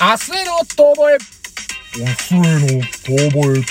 明日への遠吠え。明日への遠吠え。明日への遠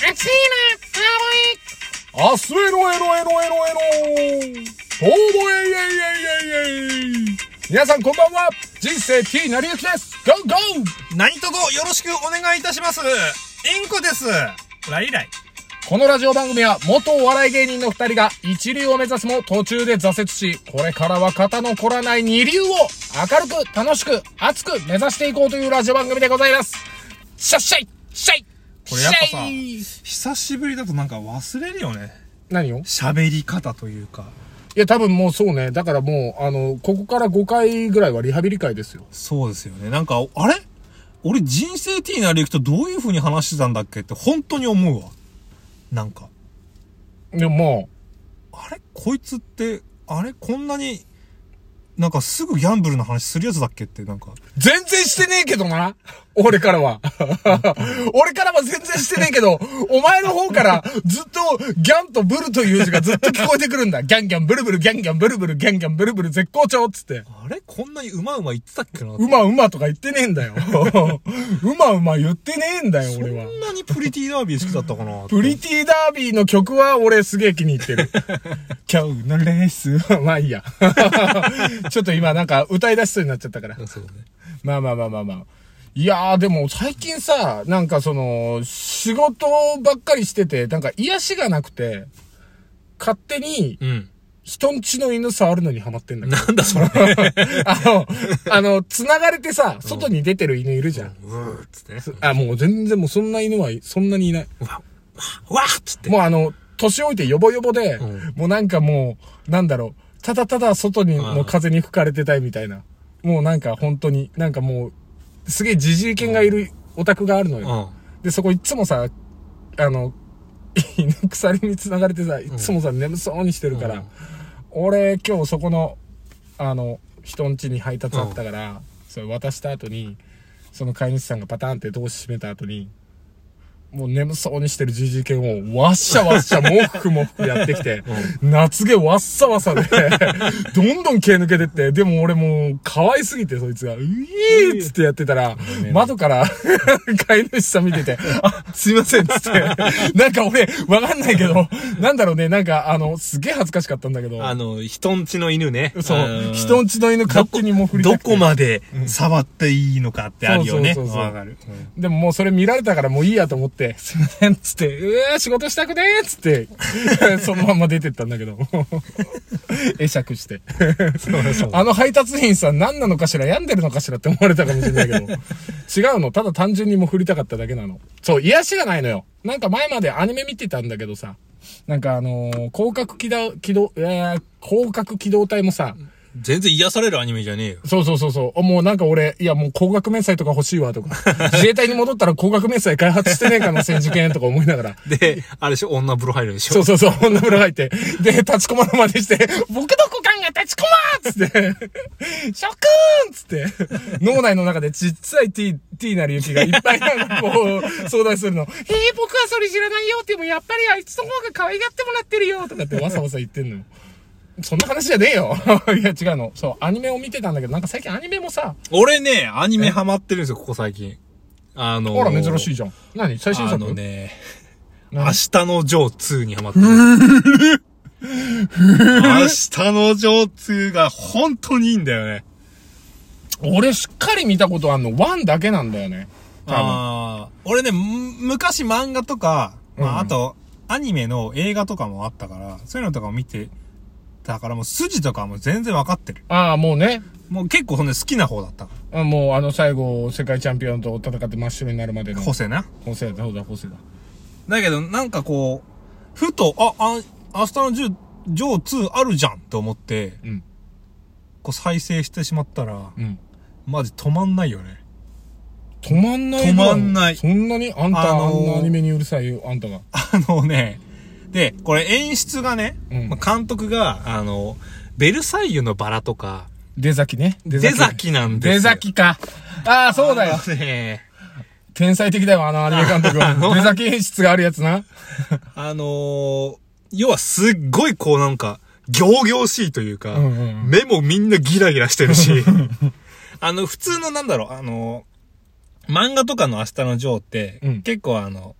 吠え。明日へのエロエロエロエロ。遠吠えイェイイェイイェイイェイ。皆さんこんばんは。人生 T なりゆきです。ゴーゴー何卒よろしくお願いいたします。インコです。ライライ。このラジオ番組は元お笑い芸人の二人が一流を目指すも途中で挫折し、これからは肩の凝らない二流を明るく楽しく熱く目指していこうというラジオ番組でございます。しゃっしゃいしゃいこれやっぱさ久しぶりだとなんか忘れるよね。何を？喋り方というか。いや、多分もうそうね。だからもう、あの、ここから5回ぐらいはリハビリ会ですよ。そうですよね。なんか、あれ？俺人生 T なりゆきとどういう風に話してたんだっけって本当に思うわ。なんか、でもあれ？こいつって、あれ？こんなに、なんかすぐギャンブルの話するやつだっけってなんか。全然してねえけどな。俺からは。俺からは全然してねえけど、お前の方からずっとギャンとブルという字がずっと聞こえてくるんだ。ギャンギャンブルブルギャンギャンブルブルギャンギャンブルブル絶好調っつって。あれ？こんなにうまうま言ってたっけな？うまうまとか言ってねえんだよ。うまうま言ってねえんだよ、そ俺は。んなにプリティダービー好きだったかな？プリティダービーの曲は俺すげえ気に入ってる。今日のレースは、まあいいや。ちょっと今なんか歌い出しそうになっちゃったから。そうね。まあまあまあまあまあ。いやーでも最近さ、なんかその、仕事ばっかりしてて、なんか癒しがなくて、勝手にうん。人んちの犬触るのにハマってんだけど。なんだそれ。あの、あの、繋がれてさ、外に出てる犬いるじゃん。うーっつってね。あ、もう全然もうそんな犬はそんなにいない。わ、わっつって。もうあの、年老いてヨボヨボで、うんもうなんかもう、なんだろう、ただただ外にの風に吹かれてたいみたいな。もうなんか本当に、なんかもう、すげえじじい犬がいるお宅があるのよ。うん。で、そこいつもさ、あの、犬鎖に繋がれてさ、いつもさ、眠そうにしてるから、うん俺今日そこの、あの、人ん家に配達あったから、それ渡した後に、その飼い主さんがパターンって通し閉めた後に、もう眠そうにしてるじじい犬を、わっしゃわっしゃ、もふくもふくやってきて、夏毛わっさわさで、どんどん毛抜けてって、でも俺もう、可愛すぎて、そいつが、ういーっつってやってたら、窓から、飼い主さん見てて、あ、すいません、つって。なんか俺、わかんないけど、なんだろうね、なんか、あの、すげえ恥ずかしかったんだけど、あの、人んちの犬ね。そう、人んちの犬勝手にもう振りどこまで触っていいのかってあるよね。そうそうそうそう。わかる。でももうそれ見られたからもういいやと思って、すいません、つって、うわー仕事したくねーっつって、そのまんま出てったんだけど。会釈して。あの配達員さん何なのかしら病んでるのかしらって思われたかもしれないけど。違うのただ単純にもう振りたかっただけなの。そう、癒しがないのよ。なんか前までアニメ見てたんだけどさ、なんかあのー広角機動、機動、えー、広角機動隊もさ、全然癒されるアニメじゃねえよ。そうそうそうそう。もうなんか俺、いやもう高額明細とか欲しいわとか、自衛隊に戻ったら高額明細開発してねえかな、戦時犬とか思いながら。で、あれでしょ？女風呂入るでしょ？そうそうそう、女風呂入って。で、立ちこまるまでして、僕の股間が立ちこまーっつって、ショックーンっつって、脳内の中でちっちゃい T、T なりゆきがいっぱいなんかこう、相談するの。えー、僕はそれ知らないよってもやっぱりあいつの方が可愛がってもらってるよとかってわさわさ言ってんのよ。そんな話じゃねえよ。いや、違うの。そう、アニメを見てたんだけど、なんか最近アニメもさ、俺ね、アニメハマってるんですよ、ここ最近。あのー、ほら、珍しいじゃん。何？最新あ作のね、明何日のジョー2にハマってる。明日のジョー2が本当にいいんだよね。俺しっかり見たことあんの、ワンだけなんだよね。ああ、俺ね、む昔漫画とか、まうんあ、あと、アニメの映画とかもあったから、そういうのとかも見て、だからもう筋とかも全然わかってる。ああ、もうね。もう結構そんで好きな方だったかあもうあの最後、世界チャンピオンと戦って真っ白になるまでの。ら。ホセな？ホセだ、そうだ、ホセだ。だけど、なんかこう、ふと、あ、あ、明日のジョー、ジョー2あるじゃんと思って、うん。こう再生してしまったら、うん。マジ止まんないよね。止まんない止まんないそんなに？あんた、あのーあんなアニメにうるさいよ、あんたが。あのね、で、これ演出がね、うんまあ監督が、あの、ベルサイユのバラとか、出崎ね。出出崎なんですよ。出崎か。ああ、そうだよ天才的だよ、あのアニメ監督は。出崎演出があるやつな。あのー要はすっごいこうなんか、行々しいというか、うんうんうん目もみんなギラギラしてるし、あの、普通のなんだろう、あのー漫画とかの明日のジョーって、うん結構あの、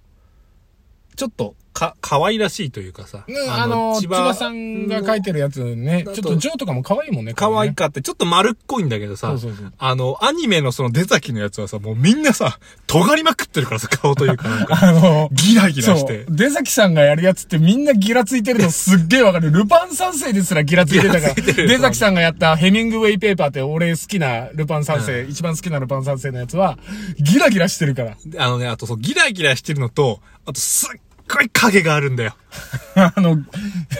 ちょっと、か、可愛らしいというかさ。ねあの、千葉さんが書いてるやつね、ちょっとジョーとかも可愛いもんね。可愛い。かって、ちょっと丸っこいんだけどさ、そうそうそう。あの、アニメのその出崎のやつはさ、もうみんなさ、尖りまくってるからさ、顔というかなんか、あの、ギラギラして。。出崎さんがやるやつってみんなギラついてるのすっげえわかる。ルパン三世ですらギラついてたから。出崎さんがやったヘミングウェイペーパーって俺好きなルパン三世、一番好きなルパン三世のやつは、ギラギラしてるから。であのね、あとそう、ギラギラしてるのと、あとすっごい影があるんだよ。あの、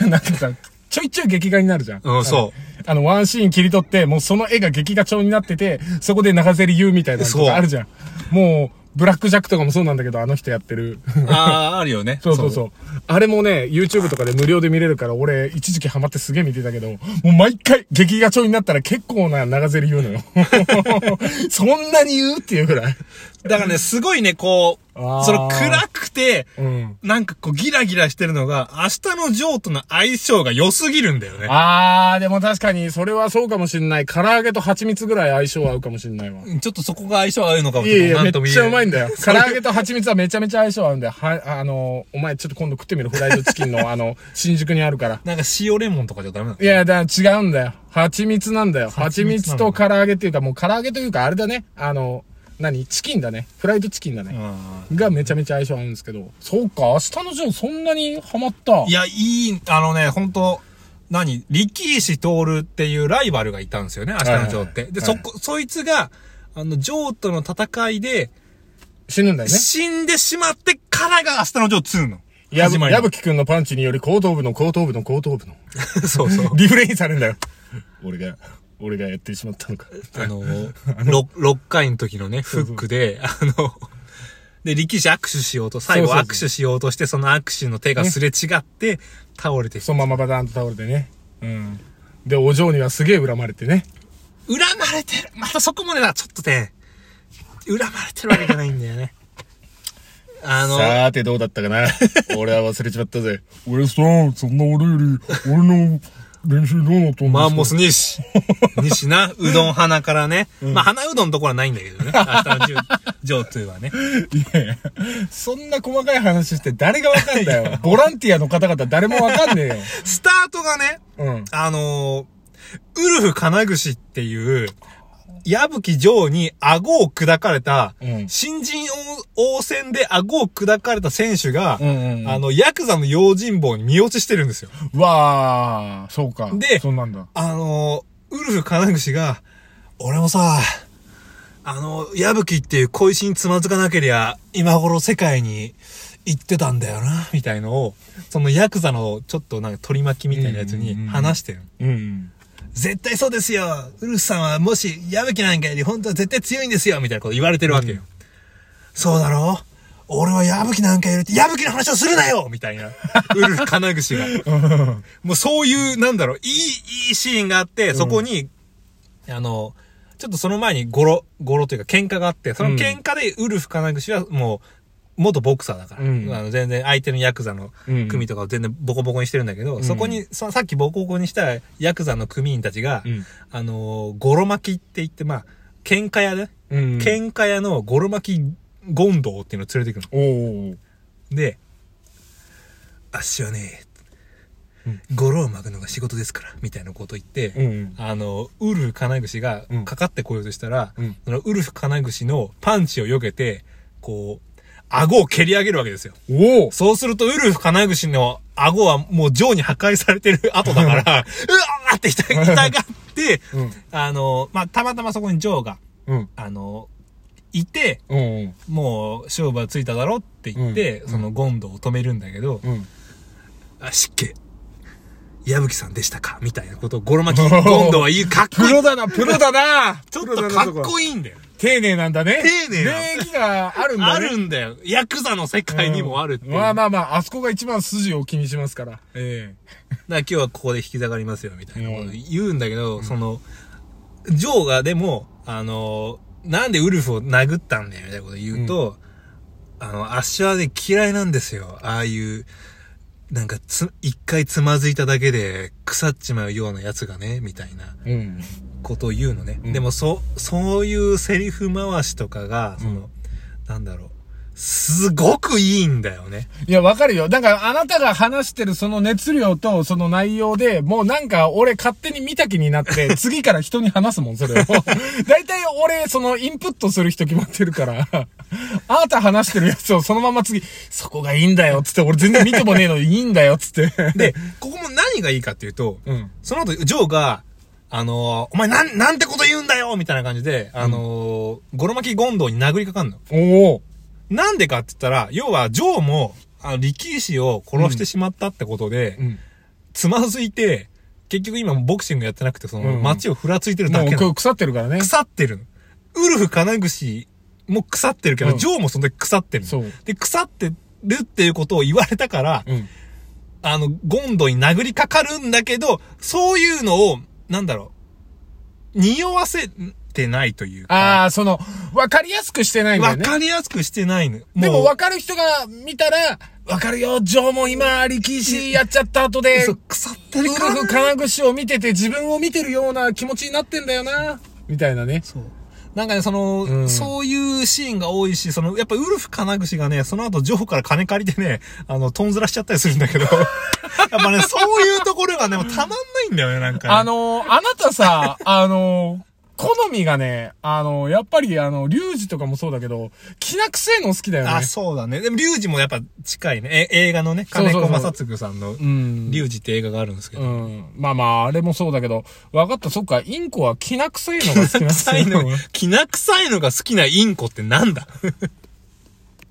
なんかさ、ちょいちょい劇画になるじゃん。うんそあの、ワンシーン切り取って、もうその絵が劇画調になってて、そこで長ゼリ言うみたいなのとそうかあるじゃん。もう、ブラックジャックとかもそうなんだけど、あの人やってる。ああ、あるよね。そうそうそう。あれもね、YouTube とかで無料で見れるから、俺、一時期ハマってすげえ見てたけど、もう毎回、劇画調になったら結構な長ゼリ言うのよ。そんなに言う？っていうぐらい。だからね、すごいね、こう、その暗くて、うん。なんかこうギラギラしてるのが、明日のジョーとの相性が良すぎるんだよね。あー、でも確かに、それはそうかもしんない。唐揚げと蜂蜜ぐらい相性合うかもしんないわ。ちょっとそこが相性合うのかもいやいや、めっちゃうまいんだよ。唐揚げと蜂蜜はめちゃめちゃ相性合うんだよ。は、あの、お前ちょっと今度食ってみるフライドチキンの、あの、新宿にあるから。なんか塩レモンとかじゃダメなの？いや、だから違うんだよ。蜂蜜なんだよ。蜂蜜と唐揚げっていうか、もう唐揚げというか、あれだね。あの、何？チキンだね。フライドチキンだね。がめちゃめちゃ相性合うんですけど。そうか、明日のジョーそんなにハマった。いや、いい、あのね、本当何？力石徹っていうライバルがいたんですよね、明日のジョーって。で、はいはいはいそこ、そいつが、あの、ジョーとの戦いで、死ぬんだよね。死んでしまってからが明日のジョー2の。やぶ、やぶきくんのパンチにより後頭部の後頭部の後頭部の。そうそう。リフレインされるんだよ。俺が、俺がやってしまったのか。あの、6, 6回の時のね、フックで、あの、で、力士握手しようと、最後握手しようとして、その握手の手がすれ違って、倒れて、そのままバタンと倒れてね。うん。で、お嬢にはすげえ恨まれてね。恨まれてるまたそこまではちょっとね、恨まれてるわけじゃないんだよね。あの、さーてどうだったかな 俺は忘れちまったぜ。俺さ、そんな俺より、俺の練習どうなったんマンモス西。西な、うどん花からね。まあ、花うどんのところはないんだけどね。明日のジョジョー2はね。いやいや、そんな細かい話して誰がわかんだよ。ボランティアの方々誰もわかんねえよ。スタートがね、うん。あのーウルフ金串っていう、矢吹城に顎を砕かれた、うん新人王戦で顎を砕かれた選手が、うんうんうんあの、ヤクザの用心棒に見落ちしてるんですよ。わー、そうか。でそうなんだ。あのーウルフ金串が、俺もさ、あの、矢吹っていう小石につまずかなけりゃ、今頃世界に行ってたんだよな、みたいのを、そのヤクザのちょっとなんか取り巻きみたいなやつにうんうんうん話してる。うん。絶対そうですよ。ウルフさんはもし矢吹なんかより本当は絶対強いんですよ。みたいなこと言われてるわけよ。そうだろ？俺は矢吹なんかより矢吹の話をするなよ！みたいな。ウルフ金串が。もうそういう、なんだろう、いい、いいシーンがあって、そこに、あの、ちょっとその前にゴロ、ゴロというか喧嘩があって、その喧嘩でウルフ金串はもう、元ボクサーだから、うん。あの全然相手のヤクザのうん。組とかを全然ボコボコにしてるんだけど、ん。そこにそさっきボコボコにしたヤクザの組員たちが、うん。あのー、ゴロ巻きって言って、まあ、喧嘩屋で、うん。喧嘩屋のゴロ巻きゴンドウっていうのを連れてく。の。で、あっしはね、ゴロを巻くのが仕事ですから、みたいなこと言って、うん。あの、ウルフ金串がうん。かかってこようとしたら、うん。そのウルフ金串のパンチを避けて、こう、顎を蹴り上げるわけですよ。おー。そうすると、ウルフ金串の顎はもうジョーに破壊されてる後だから、うわーって痛痛がって、うんあの、まあ、たまたまそこにジョーが、うん。あの、いて、うん。もう勝負はついただろって言って、うんそのゴンドを止めるんだけど、うん。あ、湿気。矢吹さんでしたか？みたいなことをゴロ巻きゴンドは言う、かっこいい。プロだな、プロだな ちょっとかっこ。いいんだよ。丁寧なんだね。丁寧な礼儀があるんだね。あるんだよ。ヤクザの世界にもあるっていう。まあまあまあ、あそこが一番筋を気にしますから。えだから今日はここで引き下がりますよ、みたいなこと言うんだけど、その、ジョーがでも、あの、なんでウルフを殴ったんだよ、みたいなこと言うと、あの、アッシュはね、嫌いなんですよ。ああいう、なんかつ、一回つまずいただけで腐っちまうようなやつがね、みたいなえうん。ことを言うのね。うんでも、そ、そういうセリフ回しとかが、その、なんだろう。すごくいいんだよね。いや、わかるよ。だから、あなたが話してるその熱量とその内容で、もうなんか、俺勝手に見た気になって、次から人に話すもん、それを。大体俺、そのインプットする人決まってるから、あなた話してるやつをそのまま次、そこがいいんだよ、つって、俺全然見てもねえのにいいんだよ、つって。で、ここも何がいいかっていうと、うん。その後、ジョーが、あのーお前なん、なんてこと言うんだよみたいな感じで、あのーゴロ巻きゴンドウに殴りかかんの。おお。なんでかって言ったら、要は、ジョーも、あの、力士を殺してしまったってことで、うん。つまずいて、結局今もボクシングやってなくて、その、うん街をふらついてるだもけなのう腐ってるからね。腐ってるの。ウルフ金串も腐ってるけど、うんジョーもその時腐ってるの。そう。で、腐ってるっていうことを言われたから、うん。あの、ゴンドに殴りかかるんだけど、そういうのを、なんだろう、匂わせてないというか、ああ、その、わかりやすくしてないんだよね。わかりやすくしてないの。でもう分かる人が見たら、わかるよ、ジョーも今、力士やっちゃった後で、そう腐ってウルるからフ金串を見てて自分を見てるような気持ちになってんだよな。みたいなね。そう。なんかね、その、うんそういうシーンが多いし、その、やっぱウルフ金串がね、その後ジョーから金借りてね、あの、とんずらしちゃったりするんだけど、やっぱね、そういうところがね、たまんないんだよね、なんか、ね。あのー、あなたさ、あのー、好みがね、あのー、やっぱりあの、リュウジとかもそうだけど、きな臭いの好きだよね。あ、そうだね。でも、リュウジもやっぱ近いね。え映画のね、金子正嗣さんの、うん。リュウジって映画があるんですけど。うん。まあまあ、あれもそうだけど、分かった、そっか、インコはきな臭いのが好 きな臭いの、きな臭いのが好きなインコってなんだ？